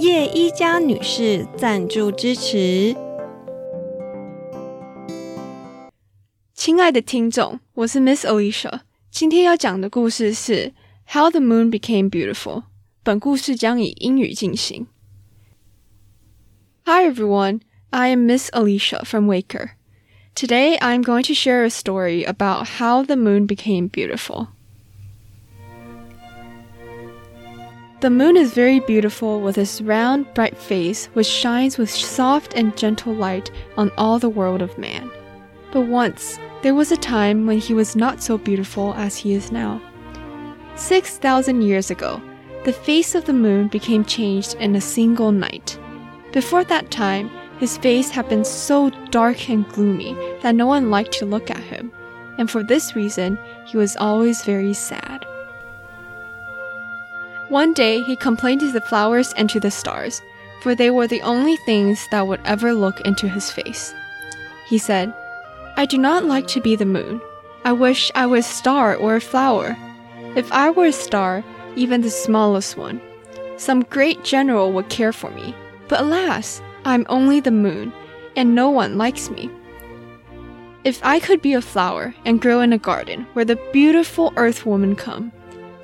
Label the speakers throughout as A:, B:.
A: 叶依嘉女士赞助支持。
B: 亲爱的听众，我是 Miss Alicia，今天要讲的故事是《How the Moon Became Beautiful》。本故事将以英语进行。Hi everyone, I am Miss Alicia from Waker. Today I am going to share a story about how the moon became beautiful. The moon is very beautiful with its round, bright face, which shines with soft and gentle light on all the world of man. But once, there was a time when he was not so beautiful as he is now. Six thousand years ago, the face of the moon became changed in a single night. Before that time, his face had been so dark and gloomy that no one liked to look at him, and for this reason, he was always very sad. One day he complained to the flowers and to the stars, for they were the only things that would ever look into his face. He said, I do not like to be the moon. I wish I was a star or a flower. If I were a star, even the smallest one, some great general would care for me. But alas, I am only the moon, and no one likes me. If I could be a flower and grow in a garden where the beautiful earth women come,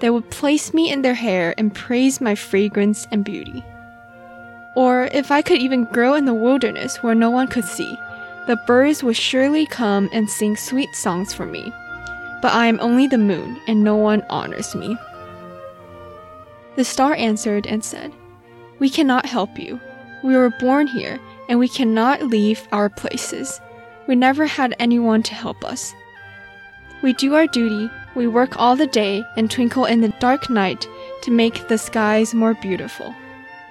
B: they would place me in their hair and praise my fragrance and beauty. Or if I could even grow in the wilderness where no one could see, the birds would surely come and sing sweet songs for me. But I am only the moon, and no one honors me. The star answered and said, We cannot help you. We were born here, and we cannot leave our places. We never had anyone to help us. We do our duty, we work all the day and twinkle in the dark night to make the skies more beautiful.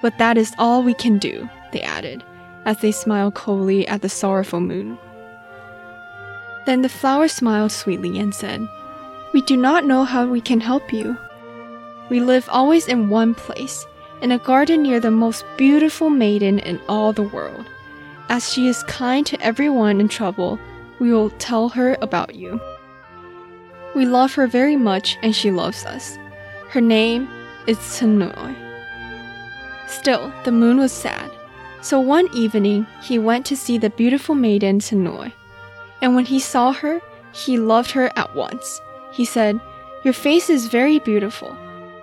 B: But that is all we can do, they added, as they smiled coldly at the sorrowful moon. Then the flower smiled sweetly and said, We do not know how we can help you. We live always in one place, in a garden near the most beautiful maiden in all the world. As she is kind to everyone in trouble, we will tell her about you. We love her very much and she loves us. Her name is Tsunoi. Still, the moon was sad. So one evening, he went to see the beautiful maiden Tsunoi. And when he saw her, he loved her at once. He said, Your face is very beautiful.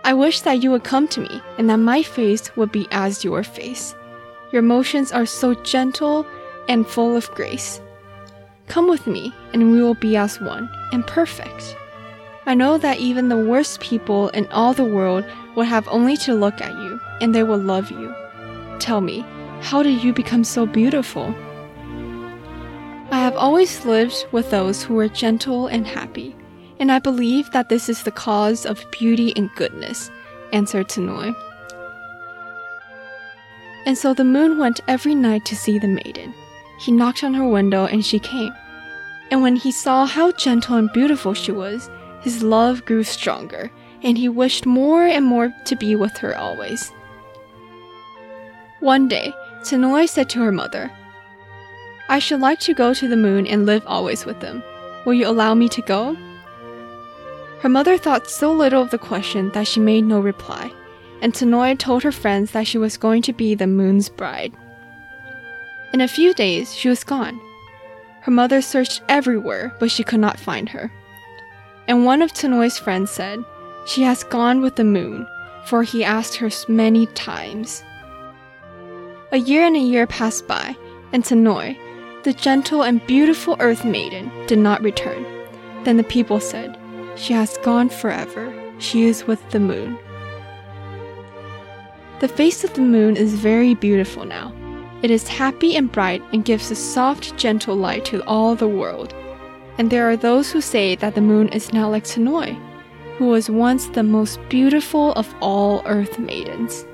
B: I wish that you would come to me and that my face would be as your face. Your motions are so gentle and full of grace. Come with me, and we will be as one and perfect. I know that even the worst people in all the world would have only to look at you, and they will love you. Tell me, how did you become so beautiful? I have always lived with those who were gentle and happy, and I believe that this is the cause of beauty and goodness, answered Tsunoi. And so the moon went every night to see the maiden. He knocked on her window and she came. And when he saw how gentle and beautiful she was, his love grew stronger, and he wished more and more to be with her always. One day, Tsunoi said to her mother, I should like to go to the moon and live always with them. Will you allow me to go? Her mother thought so little of the question that she made no reply, and Tsunoi told her friends that she was going to be the moon's bride. In a few days, she was gone. Her mother searched everywhere, but she could not find her. And one of Tsunoi's friends said, She has gone with the moon, for he asked her many times. A year and a year passed by, and Tsunoi, the gentle and beautiful earth maiden, did not return. Then the people said, She has gone forever. She is with the moon. The face of the moon is very beautiful now. It is happy and bright and gives a soft, gentle light to all the world and there are those who say that the moon is now like Tsunoi, who was once the most beautiful of all earth maidens.